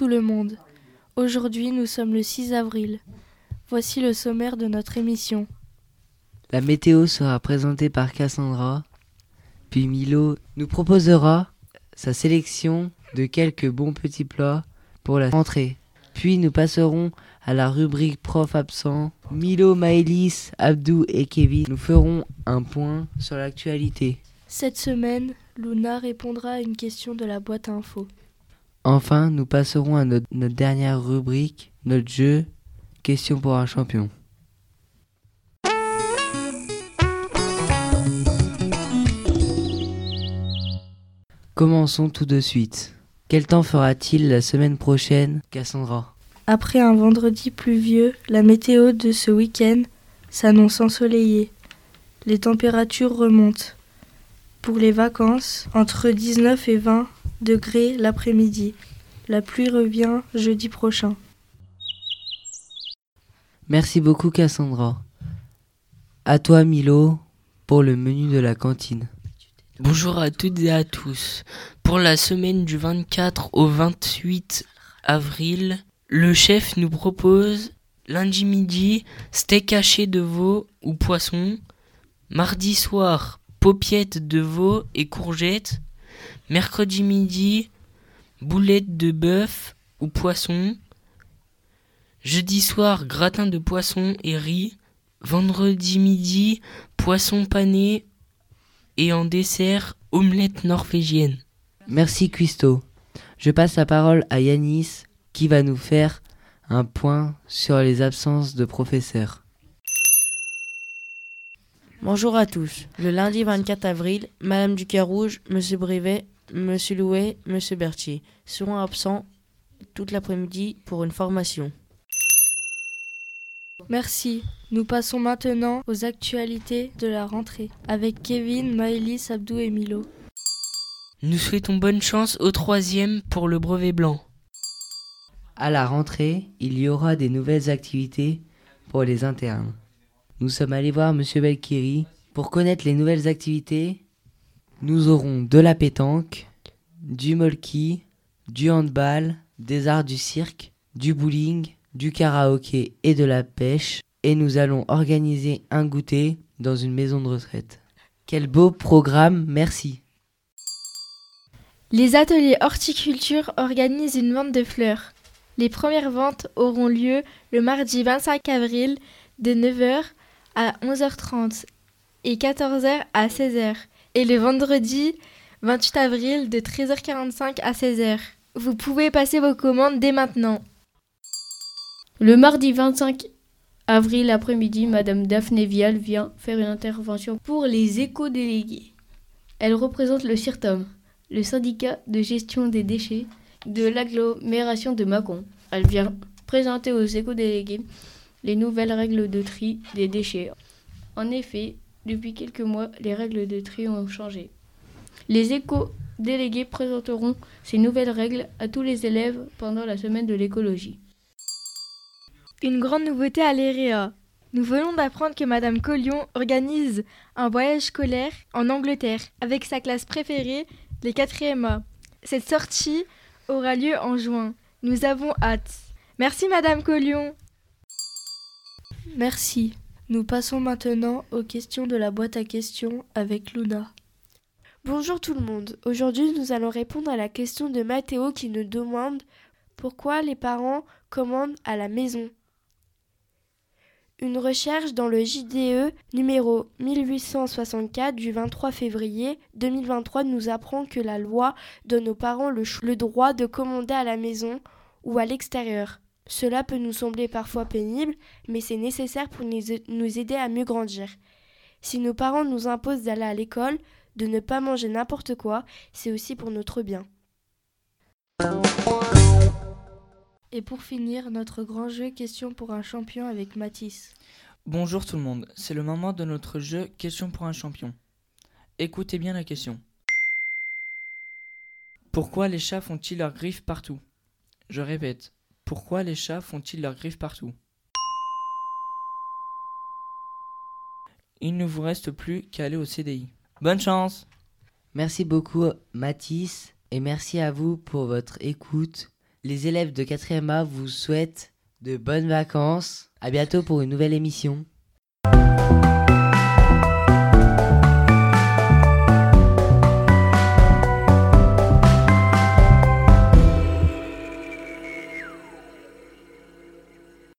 Tout le monde. Aujourd'hui, nous sommes le 6 avril. Voici le sommaire de notre émission. La météo sera présentée par Cassandra, puis Milo nous proposera sa sélection de quelques bons petits plats pour la rentrée. Puis nous passerons à la rubrique prof absent. Milo, Maëlys, Abdou et Kevin nous feront un point sur l'actualité. Cette semaine, Luna répondra à une question de la boîte à info. Enfin, nous passerons à notre, dernière rubrique, notre jeu Question pour un champion. Commençons tout de suite. Quel temps fera-t-il la semaine prochaine, Cassandra? Après un vendredi pluvieux, la météo de ce week-end s'annonce ensoleillée. Les températures remontent. Pour les vacances, entre 19 et 20 degrés l'après-midi. La pluie revient jeudi prochain. Merci beaucoup, Cassandra. À toi, Milo, pour le menu de la cantine. Bonjour à toutes et à tous. Pour la semaine du 24 au 28 avril, le chef nous propose lundi midi steak haché de veau ou poisson, mardi soir paupiettes de veau et courgettes, mercredi midi boulettes de bœuf ou poisson, jeudi soir gratin de poisson et riz, vendredi midi poisson pané et en dessert omelette norvégienne. Merci, Cuisto. Je passe la parole à Yanis qui va nous faire un point sur les absences de professeurs. Bonjour à tous. Le lundi 24 avril, Madame Ducarouge, Monsieur Brevet, Monsieur Louet, Monsieur Berthier seront absents toute l'après-midi pour une formation. Merci. Nous passons maintenant aux actualités de la rentrée avec Kevin, Maëlys, Abdou et Milo. Nous souhaitons bonne chance au troisième pour le brevet blanc. À la rentrée, il y aura des nouvelles activités pour les internes. Nous sommes allés voir Monsieur Belkiri. Pour connaître les nouvelles activités, nous aurons de la pétanque, du molki, du handball, des arts du cirque, du bowling, du karaoké et de la pêche. Et nous allons organiser un goûter dans une maison de retraite. Quel beau programme, merci. Les ateliers horticulture organisent une vente de fleurs. Les premières ventes auront lieu le mardi 25 avril de 9h à 11h30 et 14h à 16h et le vendredi 28 avril de 13h45 à 16h. Vous pouvez passer vos commandes dès maintenant. Le mardi 25 avril après-midi, Madame Daphné Vial vient faire une intervention pour les éco-délégués. Elle représente le CIRTOM, le syndicat de gestion des déchets de l'agglomération de Mâcon. Elle vient présenter aux éco-délégués les nouvelles règles de tri des déchets. En effet, depuis quelques mois, les règles de tri ont changé. Les éco-délégués présenteront ces nouvelles règles à tous les élèves pendant la semaine de l'écologie. Une grande nouveauté à l'EREA. Nous venons d'apprendre que Madame Collion organise un voyage scolaire en Angleterre avec sa classe préférée, les 4e A. Cette sortie aura lieu en juin. Nous avons hâte. Merci Madame Collion. Merci. Nous passons maintenant aux questions de la boîte à questions avec Luna. Bonjour tout le monde. Aujourd'hui, nous allons répondre à la question de Mathéo qui nous demande pourquoi les parents commandent à la maison. Une recherche dans le JDE numéro 1864 du 23 février 2023 nous apprend que la loi donne aux parents le, le droit de commander à la maison ou à l'extérieur. Cela peut nous sembler parfois pénible, mais c'est nécessaire pour nous aider à mieux grandir. Si nos parents nous imposent d'aller à l'école, de ne pas manger n'importe quoi, c'est aussi pour notre bien. Et pour finir, notre grand jeu Question pour un champion avec Mathis. Bonjour tout le monde, c'est le moment de notre jeu Question pour un champion. Écoutez bien la question. Pourquoi les chats font-ils leurs griffes partout? Je répète, pourquoi les chats font-ils leurs griffes partout? Il ne vous reste plus qu'à aller au CDI. Bonne chance Merci beaucoup Mathis et merci à vous pour votre écoute. Les élèves de 4e A vous souhaitent de bonnes vacances. À bientôt pour une nouvelle émission.